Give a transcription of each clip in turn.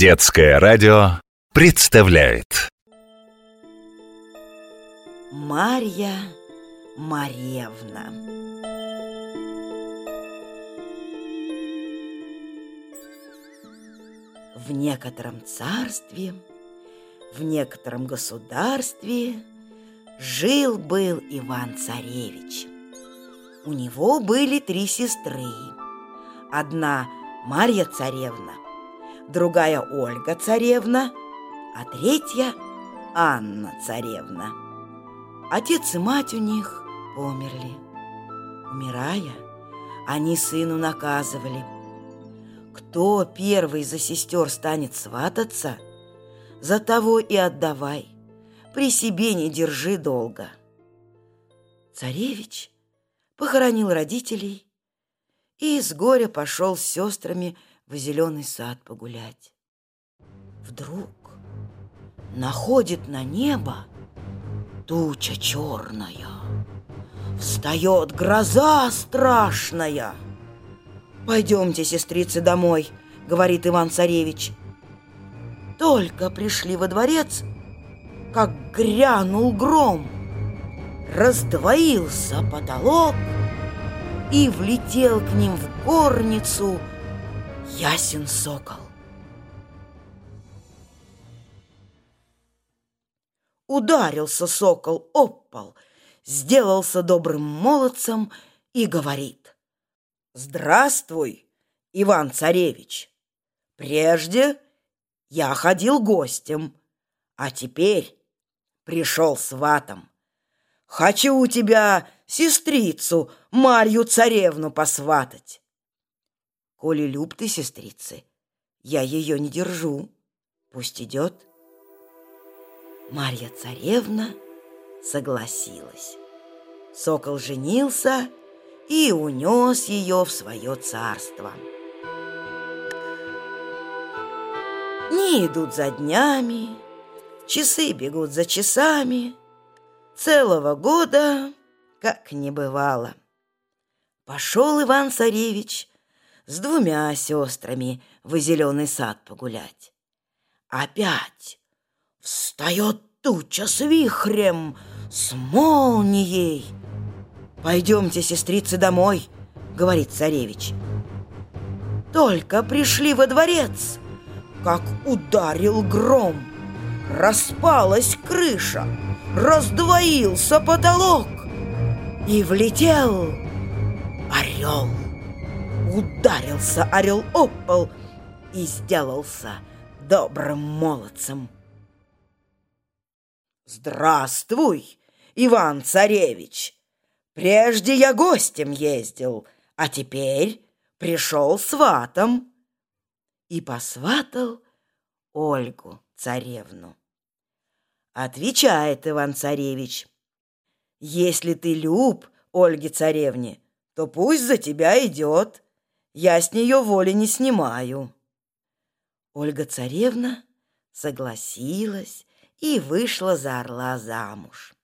Детское радио представляет Марья Марьевна В некотором царстве, в некотором государстве жил-был Иван-царевич. У него были три сестры. Одна Марья царевна, другая Ольга царевна, а третья Анна царевна. Отец и мать у них померли. Умирая, они сыну наказывали. Кто первый за сестер станет свататься, за того и отдавай, при себе не держи долго. Царевич похоронил родителей и с горя пошел с сестрами в зеленый сад погулять. Вдруг находит на небо туча черная. Встает гроза страшная. «Пойдемте, сестрицы, домой», — говорит Иван-царевич. Только пришли во дворец, как грянул гром. Раздвоился потолок, и влетел к ним в горницу ясен сокол. Ударился сокол об сделался добрым молодцем и говорит «Здравствуй, Иван-царевич! Прежде я ходил гостем, а теперь пришел сватом. Хочу у тебя сестрицу Марью царевну посватать. Коли люб ты сестрицы, я ее не держу, пусть идет. Марья царевна согласилась. Сокол женился и унес ее в свое царство. Дни идут за днями, часы бегут за часами, целого года как не бывало. Пошел Иван-царевич с двумя сестрами в зеленый сад погулять. Опять встает туча с вихрем, с молнией. «Пойдемте, сестрицы, домой», — говорит царевич. Только пришли во дворец, как ударил гром. Распалась крыша, раздвоился потолок и влетел орел. Ударился орел об пол и сделался добрым молодцем. Здравствуй, Иван-царевич! Прежде я гостем ездил, а теперь пришел сватом. И посватал Ольгу царевну. Отвечает Иван-царевич, если ты люб Ольге царевне, то пусть за тебя идет. Я с нее воли не снимаю. Ольга царевна согласилась и вышла за орла замуж.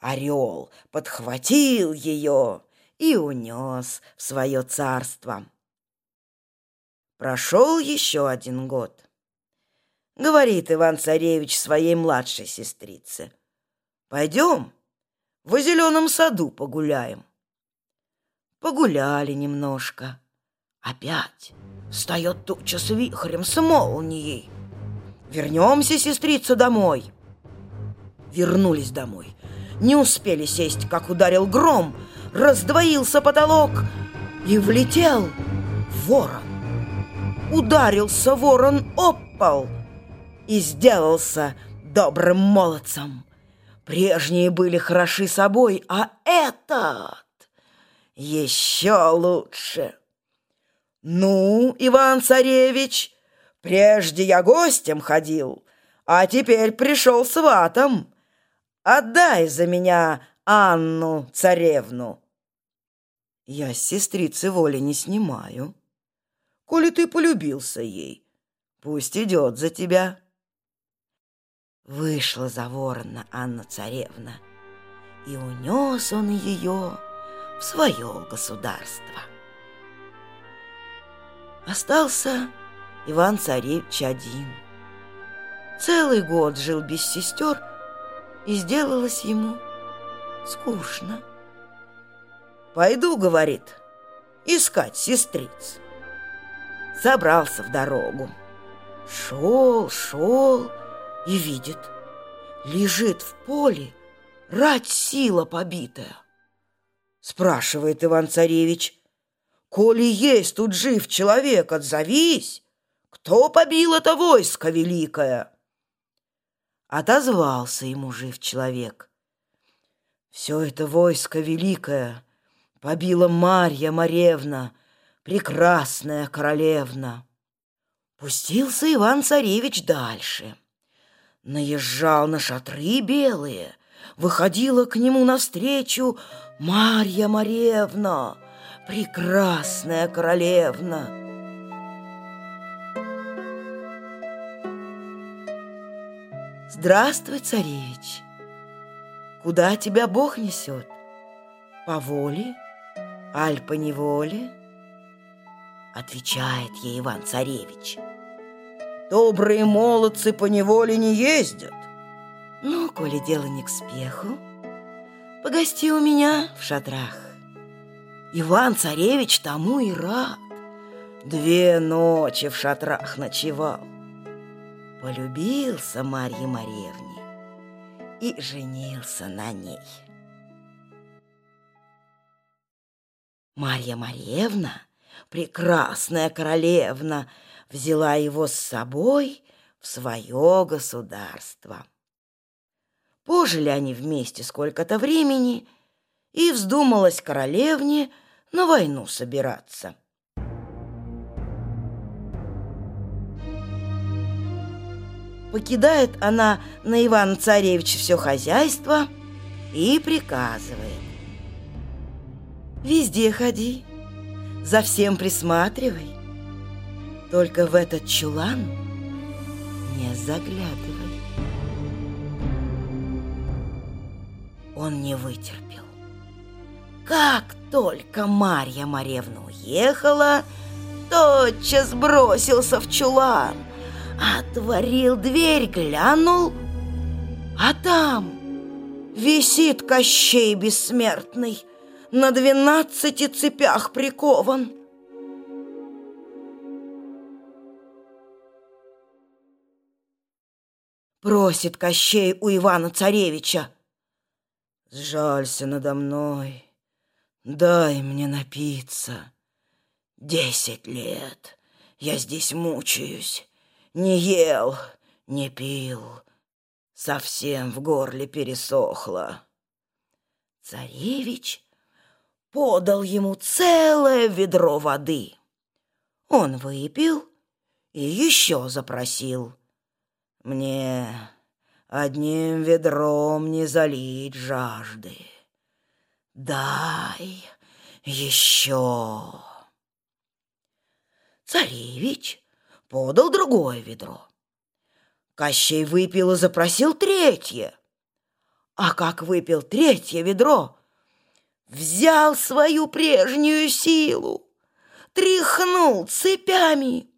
Орел подхватил ее и унес в свое царство. Прошел еще один год. Говорит Иван-царевич своей младшей сестрице. «Пойдем, в зеленом саду погуляем. Погуляли немножко. Опять встает туча с вихрем, с молнией. Вернемся, сестрица, домой. Вернулись домой. Не успели сесть, как ударил гром, раздвоился потолок и влетел ворон. Ударился ворон об и сделался добрым молодцем. Прежние были хороши собой, а этот еще лучше. Ну, Иван-царевич, прежде я гостем ходил, а теперь пришел сватом. Отдай за меня Анну-царевну. Я с сестрицы воли не снимаю. Коли ты полюбился ей, пусть идет за тебя. Вышла за ворона Анна-царевна, и унес он ее в свое государство. Остался Иван-царевич один. Целый год жил без сестер, и сделалось ему скучно. «Пойду, — говорит, — искать сестриц». Собрался в дорогу. Шел, шел и видит, лежит в поле рать сила побитая. Спрашивает Иван-царевич, «Коли есть тут жив человек, отзовись! Кто побил это войско великое?» Отозвался ему жив человек. «Все это войско великое побила Марья Маревна, прекрасная королевна». Пустился Иван-царевич дальше. Наезжал на шатры белые, выходила к нему навстречу Марья Маревна, прекрасная королевна. Здравствуй, царевич. Куда тебя Бог несет? По воле, аль по неволе? Отвечает ей Иван-царевич. Добрые молодцы по неволе не ездят. Ну, коли дело не к спеху, погости у меня в шатрах. Иван-царевич тому и рад. Две ночи в шатрах ночевал. Полюбился Марье Маревне и женился на ней. Марья Маревна, прекрасная королевна, взяла его с собой в свое государство. Пожили они вместе сколько-то времени, и вздумалась королевне на войну собираться. Покидает она на Ивана Царевича все хозяйство и приказывает. Везде ходи, за всем присматривай, только в этот чулан не заглядывай. он не вытерпел. Как только Марья Маревна уехала, тотчас бросился в чулан, отворил дверь, глянул, а там висит Кощей Бессмертный, на двенадцати цепях прикован. Просит Кощей у Ивана-Царевича. Сжалься надо мной, дай мне напиться. Десять лет я здесь мучаюсь, не ел, не пил, совсем в горле пересохло. Царевич подал ему целое ведро воды. Он выпил и еще запросил. Мне Одним ведром не залить жажды. Дай еще. Царевич подал другое ведро. Кощей выпил и запросил третье. А как выпил третье ведро, взял свою прежнюю силу, тряхнул цепями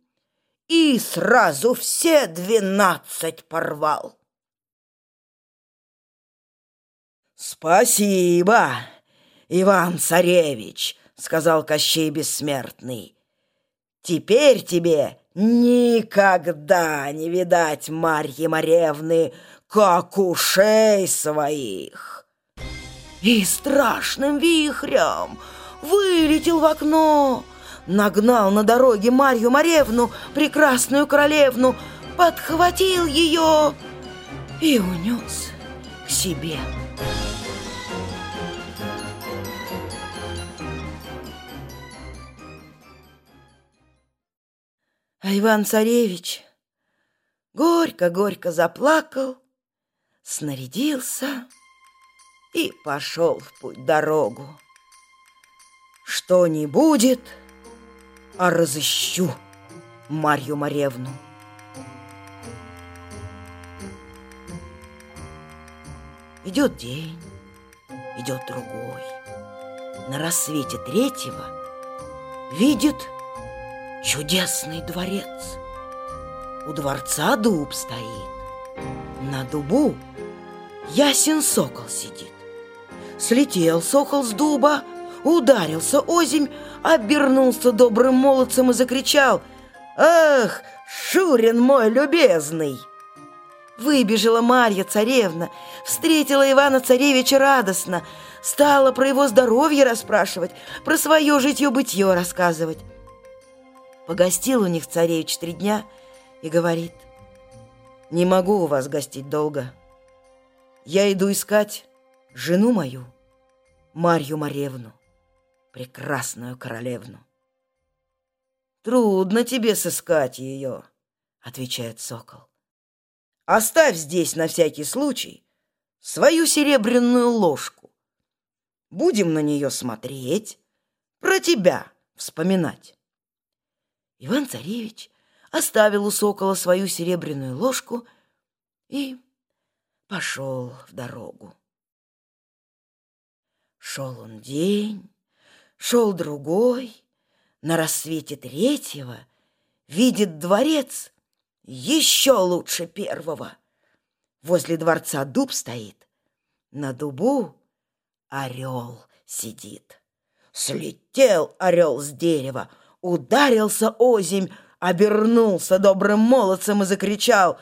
и сразу все двенадцать порвал. «Спасибо, Иван-царевич!» — сказал Кощей Бессмертный. «Теперь тебе никогда не видать Марьи Маревны, как ушей своих!» И страшным вихрем вылетел в окно, нагнал на дороге Марью Маревну, прекрасную королевну, подхватил ее и унес к себе. А Иван-царевич горько-горько заплакал, снарядился и пошел в путь дорогу. Что не будет, а разыщу Марью Маревну. Идет день, идет другой. На рассвете третьего видит чудесный дворец, у дворца дуб стоит. На дубу ясен сокол сидит. Слетел сокол с дуба, ударился озимь, обернулся добрым молодцем и закричал «Ах, Шурин мой любезный!» Выбежала Марья царевна, встретила Ивана царевича радостно, стала про его здоровье расспрашивать, про свое житье-бытье рассказывать. Погостил у них царевич три дня и говорит, «Не могу у вас гостить долго. Я иду искать жену мою, Марью Маревну, прекрасную королевну». «Трудно тебе сыскать ее», — отвечает сокол. «Оставь здесь на всякий случай свою серебряную ложку. Будем на нее смотреть, про тебя вспоминать». Иван-царевич оставил у сокола свою серебряную ложку и пошел в дорогу. Шел он день, шел другой, на рассвете третьего видит дворец еще лучше первого. Возле дворца дуб стоит, на дубу орел сидит. Слетел орел с дерева, ударился озимь, обернулся добрым молодцем и закричал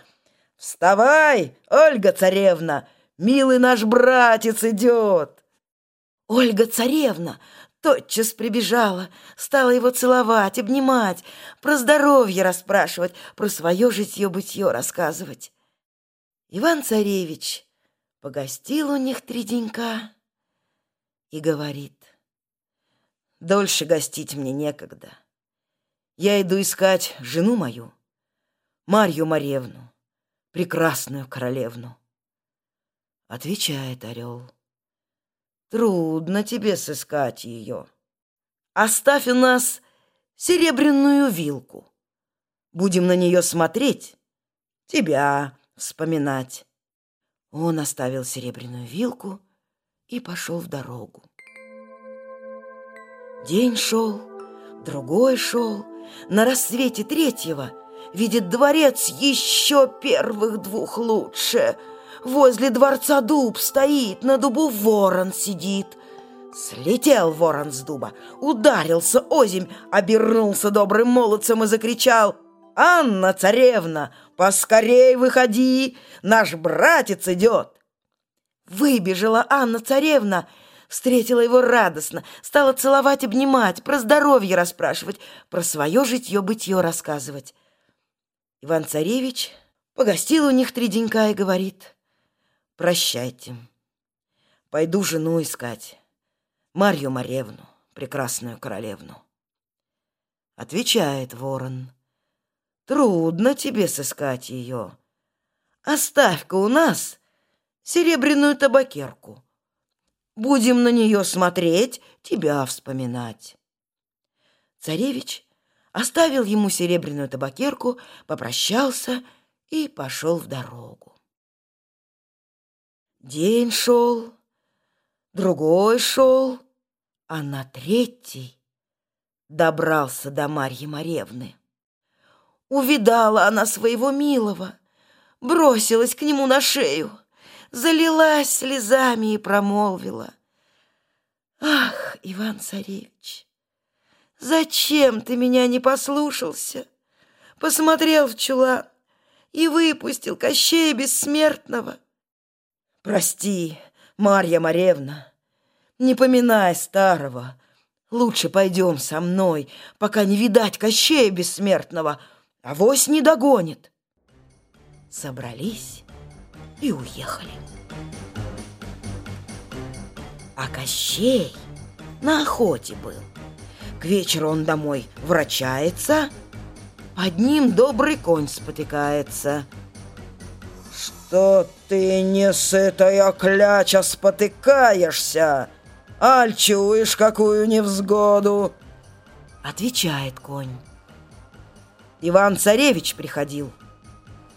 «Вставай, Ольга царевна, милый наш братец идет!» Ольга царевна тотчас прибежала, стала его целовать, обнимать, про здоровье расспрашивать, про свое житье-бытье рассказывать. Иван-царевич погостил у них три денька и говорит, «Дольше гостить мне некогда. Я иду искать жену мою, Марью Маревну, прекрасную королевну. Отвечает орел. Трудно тебе сыскать ее. Оставь у нас серебряную вилку. Будем на нее смотреть, тебя вспоминать. Он оставил серебряную вилку и пошел в дорогу. День шел, другой шел, на рассвете третьего видит дворец еще первых двух лучше. Возле дворца дуб стоит, на дубу ворон сидит. Слетел ворон с дуба, ударился озимь, обернулся добрым молодцем и закричал «Анна, царевна, поскорей выходи, наш братец идет!» Выбежала Анна, царевна, Встретила его радостно, стала целовать, обнимать, про здоровье расспрашивать, про свое житье-бытье рассказывать. Иван-царевич погостил у них три денька и говорит, «Прощайте, пойду жену искать, Марью Маревну, прекрасную королевну». Отвечает ворон, «Трудно тебе сыскать ее. Оставь-ка у нас серебряную табакерку». Будем на нее смотреть, тебя вспоминать. Царевич оставил ему серебряную табакерку, попрощался и пошел в дорогу. День шел, другой шел, а на третий добрался до Марьи Маревны. Увидала она своего милого, бросилась к нему на шею — залилась слезами и промолвила. «Ах, Иван-царевич, зачем ты меня не послушался? Посмотрел в чулан и выпустил Кощея Бессмертного. Прости, Марья Маревна, не поминай старого. Лучше пойдем со мной, пока не видать Кощея Бессмертного, а вось не догонит. Собрались и уехали. А Кощей на охоте был. К вечеру он домой врачается, под ним добрый конь спотыкается. «Что ты, не сытая кляча, спотыкаешься? Аль чуешь какую невзгоду?» Отвечает конь. Иван-царевич приходил,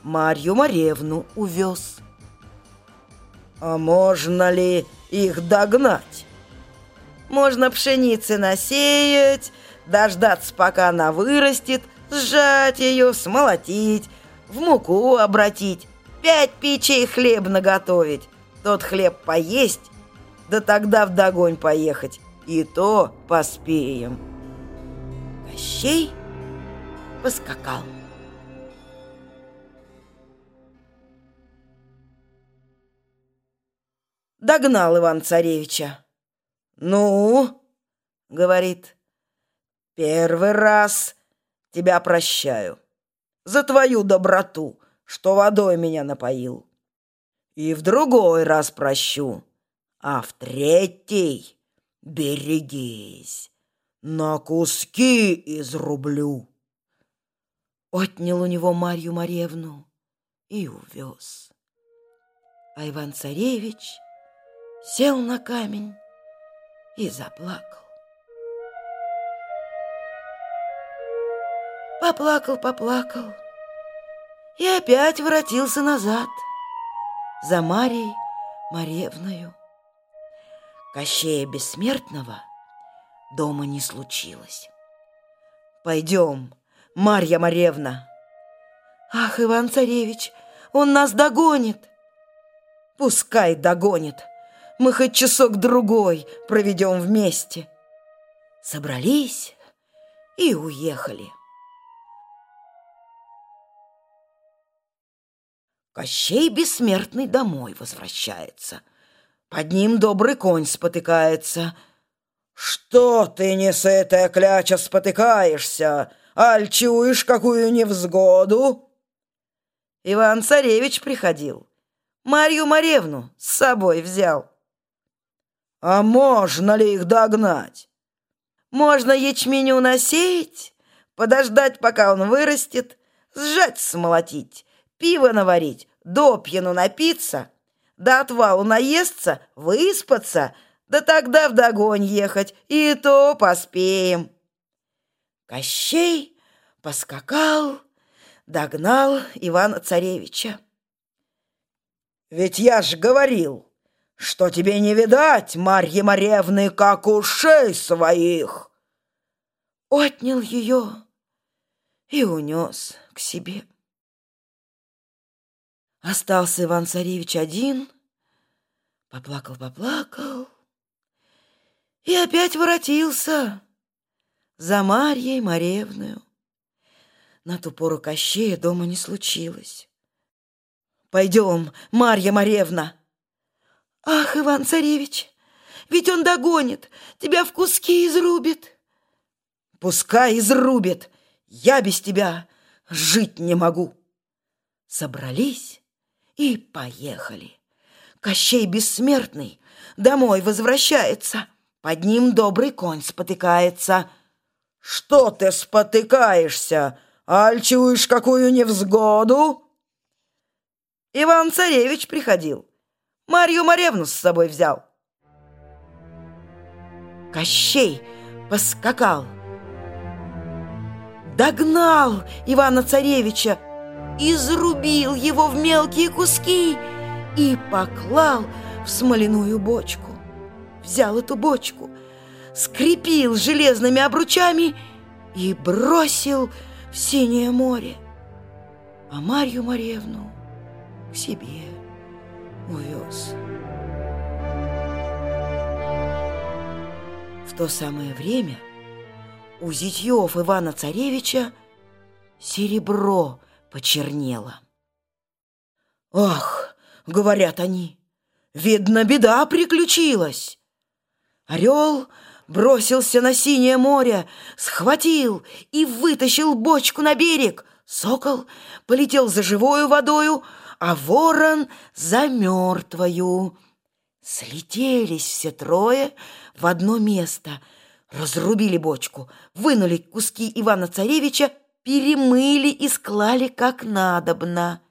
Марью Маревну увез. А можно ли их догнать? Можно пшеницы насеять, дождаться, пока она вырастет, сжать ее, смолотить, в муку обратить, пять печей хлеб наготовить, тот хлеб поесть, да тогда в догонь поехать, и то поспеем. Кощей поскакал. Догнал Иван-царевича. «Ну?» — говорит. «Первый раз тебя прощаю за твою доброту, что водой меня напоил. И в другой раз прощу, а в третий берегись, на куски изрублю». Отнял у него Марью Маревну и увез. А Иван-царевич сел на камень и заплакал. Поплакал, поплакал и опять воротился назад за Марией Маревною. Кощея Бессмертного дома не случилось. «Пойдем, Марья Маревна!» «Ах, Иван-царевич, он нас догонит!» «Пускай догонит!» Мы хоть часок-другой проведем вместе. Собрались и уехали. Кощей бессмертный домой возвращается. Под ним добрый конь спотыкается. «Что ты, не сытая кляча, спотыкаешься? Аль чуешь какую невзгоду?» Иван-царевич приходил. Марью Маревну с собой взял. А можно ли их догнать? Можно ячменю насеять, подождать, пока он вырастет, сжать, смолотить, пиво наварить, до пьяну напиться, до отвалу наесться, выспаться, да тогда в догонь ехать, и то поспеем. Кощей поскакал, догнал Ивана-царевича. «Ведь я ж говорил!» Что тебе не видать, Марьи Маревны, как ушей своих!» Отнял ее и унес к себе. Остался Иван-царевич один, поплакал-поплакал и опять воротился за Марьей Маревною. На ту пору Кощея дома не случилось. «Пойдем, Марья Маревна!» «Ах, Иван-царевич, ведь он догонит, тебя в куски изрубит!» «Пускай изрубит, я без тебя жить не могу!» Собрались и поехали. Кощей бессмертный домой возвращается, под ним добрый конь спотыкается. «Что ты спотыкаешься? Аль чуешь какую невзгоду?» Иван-царевич приходил. Марью Маревну с собой взял. Кощей поскакал, догнал Ивана-царевича, изрубил его в мелкие куски и поклал в смоляную бочку. Взял эту бочку, скрепил железными обручами и бросил в синее море, а Марью Маревну к себе увез. В то самое время у зятьев Ивана-Царевича серебро почернело. «Ах!» — говорят они, — «видно, беда приключилась!» Орел бросился на синее море, схватил и вытащил бочку на берег. Сокол полетел за живою водою, а ворон за мертвою. Слетелись все трое в одно место, разрубили бочку, вынули куски Ивана-Царевича, перемыли и склали как надобно.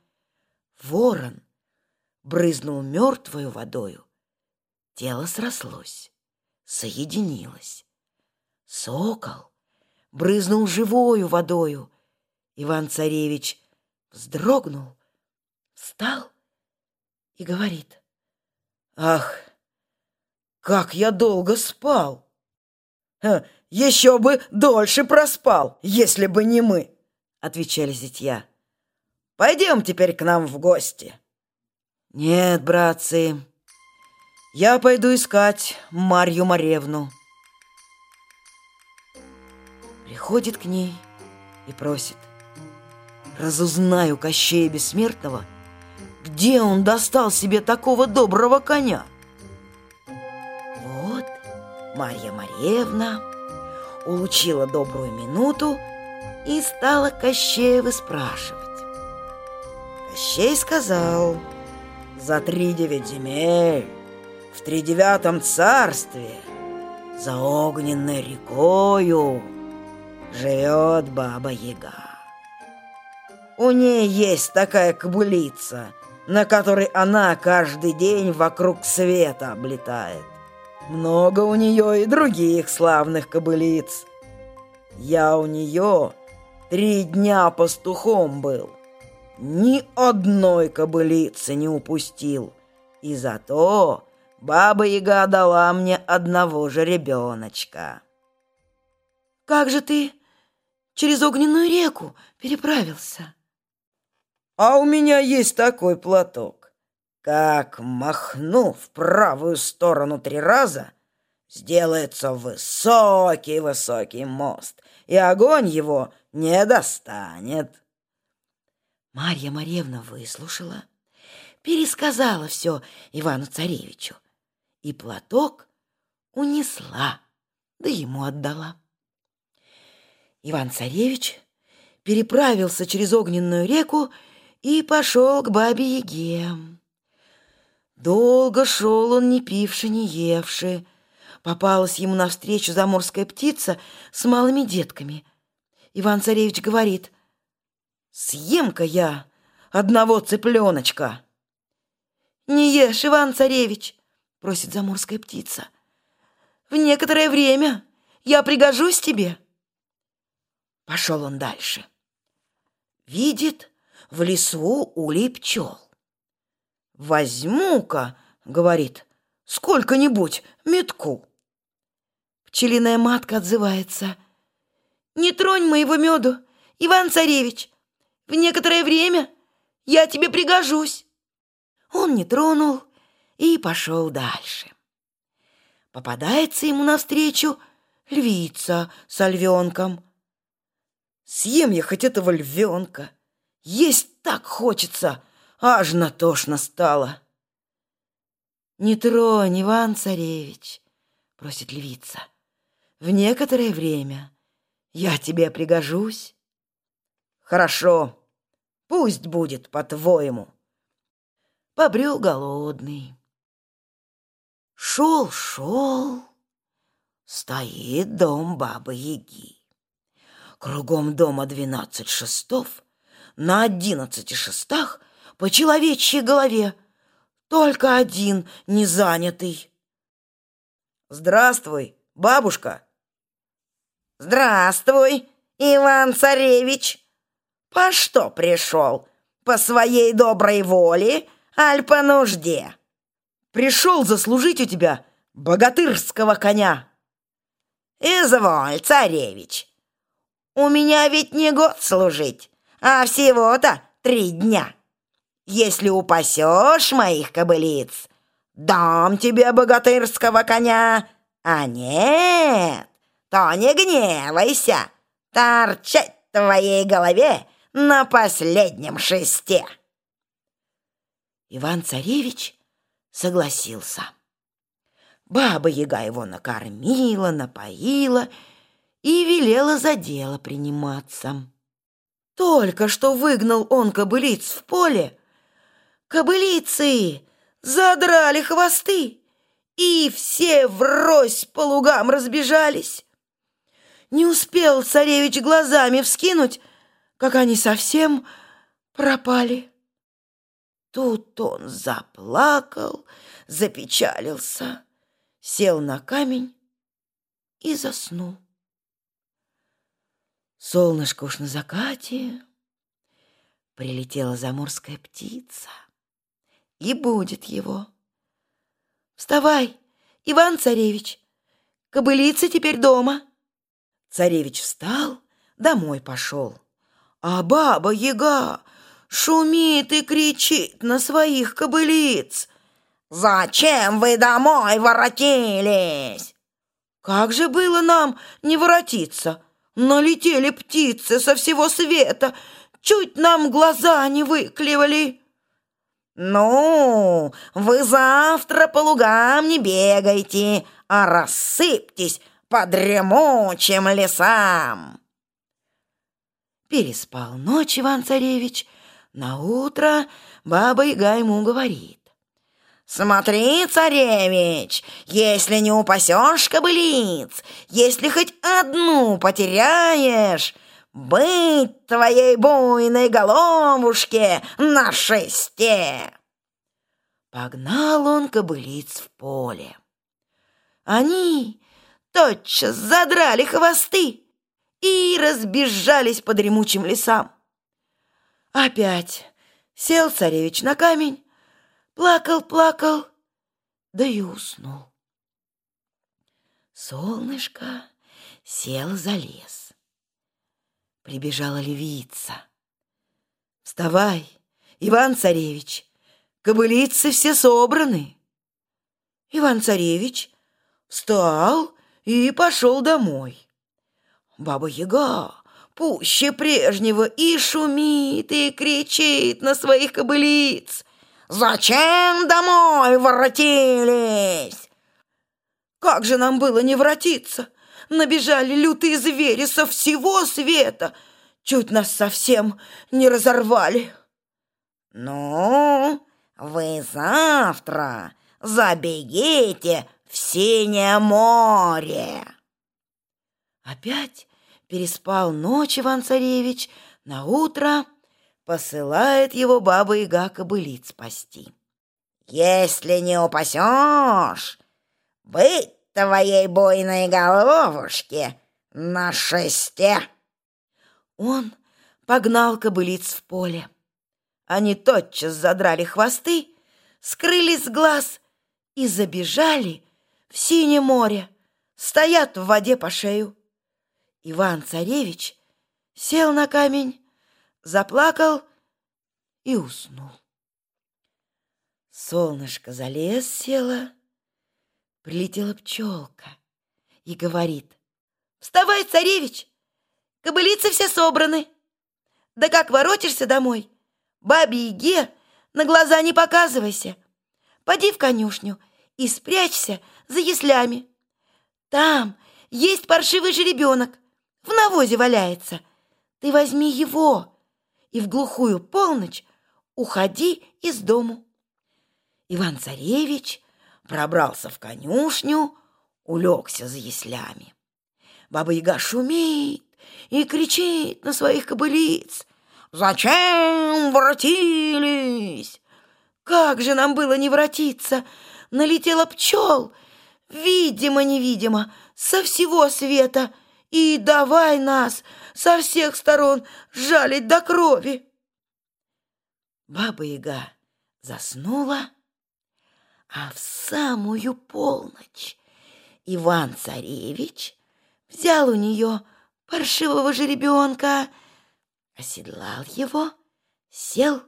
Ворон брызнул мертвою водою. Тело срослось, соединилось. Сокол брызнул живою водою. Иван-Царевич вздрогнул, встал и говорит, «Ах, как я долго спал! Еще бы дольше проспал, если бы не мы!» Отвечали зятья. Пойдем теперь к нам в гости. Нет, братцы, я пойду искать Марью Маревну. Приходит к ней и просит. Разузнаю Кощея Бессмертного, где он достал себе такого доброго коня. Вот Марья Маревна улучила добрую минуту и стала Кощея выспрашивать. Кощей сказал, за три девять земель в тридевятом царстве за огненной рекою живет Баба-Яга. У ней есть такая кобылица, на которой она каждый день вокруг света облетает. Много у нее и других славных кобылиц. Я у нее три дня пастухом был. Ни одной кобылицы не упустил. И зато Баба-Яга дала мне одного же ребеночка. «Как же ты через огненную реку переправился?» «А у меня есть такой платок. Как махну в правую сторону три раза, сделается высокий-высокий мост, и огонь его не достанет». Марья Марьевна выслушала, пересказала все Ивану-Царевичу и платок унесла, да ему отдала. Иван-царевич переправился через огненную реку и пошел к бабе Яге. Долго шел он, не пивши, не евши. Попалась ему навстречу заморская птица с малыми детками. Иван-царевич говорит, «Съем-ка я одного цыпленочка». «Не ешь, Иван-царевич», просит заморская птица. В некоторое время я пригожусь тебе. Пошел он дальше. Видит в лесу улей пчел. Возьму-ка, говорит, сколько-нибудь метку. Пчелиная матка отзывается. Не тронь моего меду, Иван-царевич. В некоторое время я тебе пригожусь. Он не тронул, и пошел дальше. Попадается ему навстречу львица с львенком. Съем я хоть этого львенка. Есть так хочется, аж натошно стало. «Не тронь, Иван-царевич», — просит львица. «В некоторое время я тебе пригожусь». «Хорошо, пусть будет по-твоему». Побрел голодный. Шел, шел, стоит дом Бабы-Яги. Кругом дома двенадцать шестов, на одиннадцати шестах по человечьей голове только один не занятый. «Здравствуй, бабушка!» «Здравствуй, Иван-царевич! По что пришел? По своей доброй воле, аль по нужде?» Пришел заслужить у тебя богатырского коня. Изволь, царевич, у меня ведь не год служить, а всего-то три дня. Если упасешь моих кобылиц, дам тебе богатырского коня, а нет, то не гневайся, торчать твоей голове на последнем шесте. Иван-царевич согласился. Баба-яга его накормила, напоила и велела за дело приниматься. Только что выгнал он кобылиц в поле, кобылицы задрали хвосты, и все врозь по лугам разбежались. Не успел царевич глазами вскинуть, как они совсем пропали. Тут он заплакал, запечалился, сел на камень и заснул. Солнышко уж на закате, прилетела заморская птица и будет его. «Вставай, Иван-царевич, кобылица теперь дома!» Царевич встал, домой пошел. А баба-яга шумит и кричит на своих кобылиц. «Зачем вы домой воротились?» Как же было нам не воротиться? Налетели птицы со всего света, чуть нам глаза не выклевали. «Ну, вы завтра по лугам не бегайте, а рассыпьтесь по дремучим лесам!» Переспал ночь Иван-царевич. На утро баба Яга говорит. «Смотри, царевич, если не упасешь кобылиц, если хоть одну потеряешь, быть твоей буйной головушке на шесте!» Погнал он кобылиц в поле. Они тотчас задрали хвосты и разбежались по дремучим лесам. Опять сел царевич на камень, плакал, плакал, да и уснул. Солнышко сел за лес. Прибежала львица. «Вставай, Иван-царевич, кобылицы все собраны». Иван-царевич встал и пошел домой. Баба-яга пуще прежнего и шумит, и кричит на своих кобылиц. «Зачем домой воротились?» «Как же нам было не воротиться?» Набежали лютые звери со всего света. Чуть нас совсем не разорвали. Ну, вы завтра забегите в синее море. Опять переспал ночь Иван-царевич, на утро посылает его баба Яга кобылиц спасти. Если не упасешь, быть твоей бойной головушке на шесте. Он погнал кобылиц в поле. Они тотчас задрали хвосты, скрылись с глаз и забежали в синее море, стоят в воде по шею. Иван-царевич сел на камень, заплакал и уснул. Солнышко за лес село, Прилетела пчелка и говорит, «Вставай, царевич, кобылицы все собраны. Да как воротишься домой, бабе Еге на глаза не показывайся. Поди в конюшню и спрячься за яслями. Там есть паршивый жеребенок, в навозе валяется. Ты возьми его и в глухую полночь уходи из дому». Иван-царевич пробрался в конюшню, улегся за яслями. Баба-яга шумит и кричит на своих кобылиц. «Зачем воротились?» «Как же нам было не воротиться?» Налетела пчел, видимо-невидимо, со всего света, и давай нас со всех сторон жалить до крови. Баба-яга заснула, а в самую полночь Иван-царевич взял у нее паршивого жеребенка, оседлал его, сел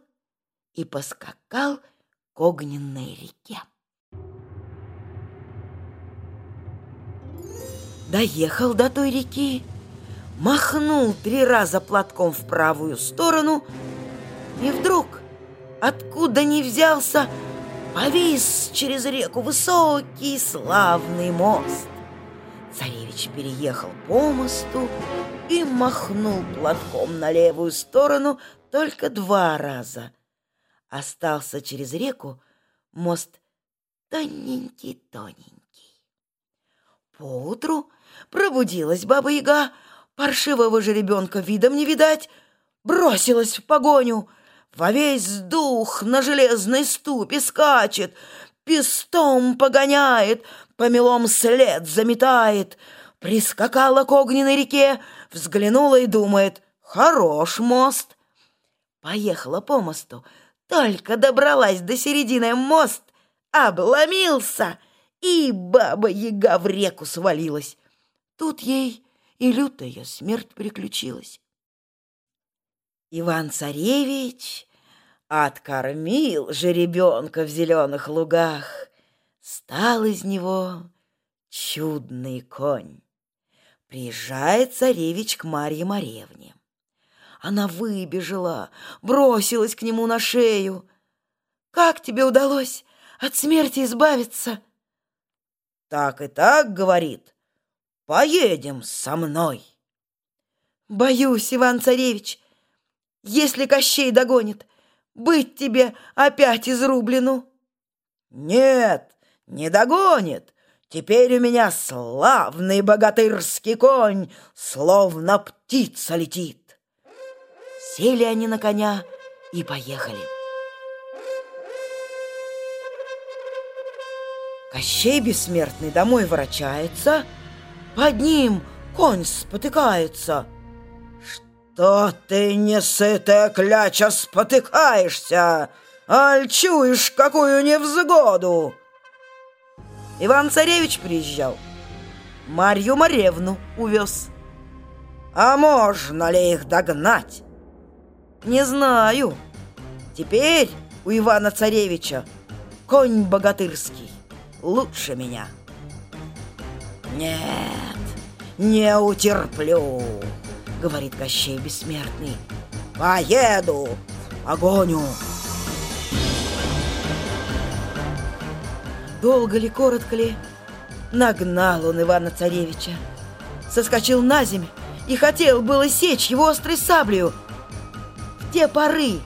и поскакал к огненной реке. Доехал до той реки, махнул три раза платком в правую сторону, и вдруг, откуда ни взялся, повис через реку высокий славный мост. Царевич переехал по мосту и махнул платком на левую сторону только два раза. Остался через реку мост тоненький-тоненький. Поутру пробудилась баба-яга, паршивого же ребенка видом не видать, бросилась в погоню — во весь дух на железной ступе скачет, Пестом погоняет, помелом след заметает. Прискакала к огненной реке, взглянула и думает, хорош мост. Поехала по мосту, только добралась до середины мост, обломился, и баба-яга в реку свалилась. Тут ей и лютая смерть приключилась. Иван-царевич Откормил же ребенка в зеленых лугах. Стал из него чудный конь. Приезжает царевич к Марье Маревне. Она выбежала, бросилась к нему на шею. «Как тебе удалось от смерти избавиться?» «Так и так, — говорит, — поедем со мной». «Боюсь, Иван-царевич, если Кощей догонит, быть тебе опять изрублену». «Нет, не догонит. Теперь у меня славный богатырский конь, словно птица летит». Сели они на коня и поехали. Кощей бессмертный домой ворочается, под ним конь спотыкается. «Что ты, несытая кляча, спотыкаешься? Аль чуешь какую невзгоду?» Иван-царевич приезжал, Марью Маревну увез. «А можно ли их догнать?» «Не знаю. Теперь у Ивана-царевича конь богатырский лучше меня. Нет, не утерплю, говорит Кощей Бессмертный. Поеду в погоню. Долго ли, коротко ли, нагнал он Ивана-Царевича. Соскочил на землю и хотел было сечь его острой саблею. В те поры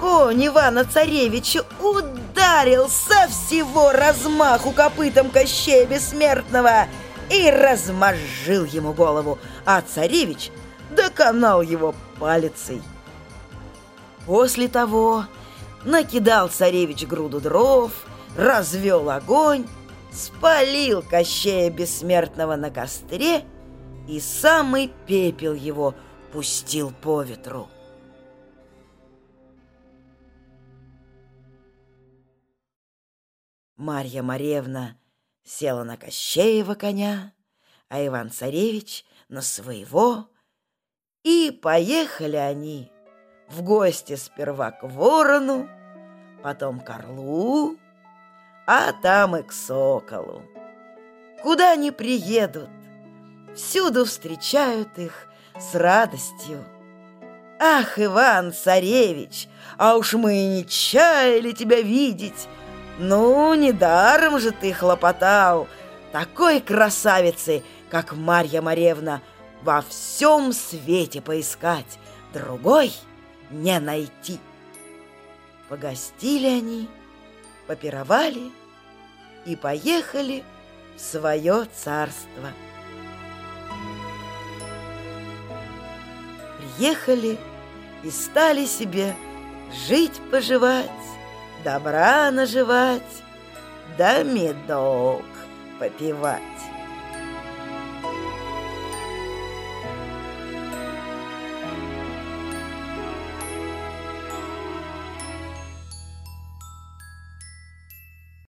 конь Ивана-Царевича ударил ударил со всего размаху копытом Кощея Бессмертного и размозжил ему голову, а царевич доконал его палицей. После того накидал царевич груду дров, развел огонь, спалил Кощея Бессмертного на костре и самый пепел его пустил по ветру. Марья Маревна села на Кощеева коня, а Иван-царевич на своего, и поехали они в гости сперва к ворону, потом к орлу, а там и к соколу. Куда они приедут, всюду встречают их с радостью. Ах, Иван-царевич, а уж мы и не чаяли тебя видеть, ну, недаром же ты хлопотал. Такой красавицы, как Марья Маревна, во всем свете поискать, другой не найти. Погостили они, попировали и поехали в свое царство. Приехали и стали себе жить-поживать, добра наживать, да медок попивать.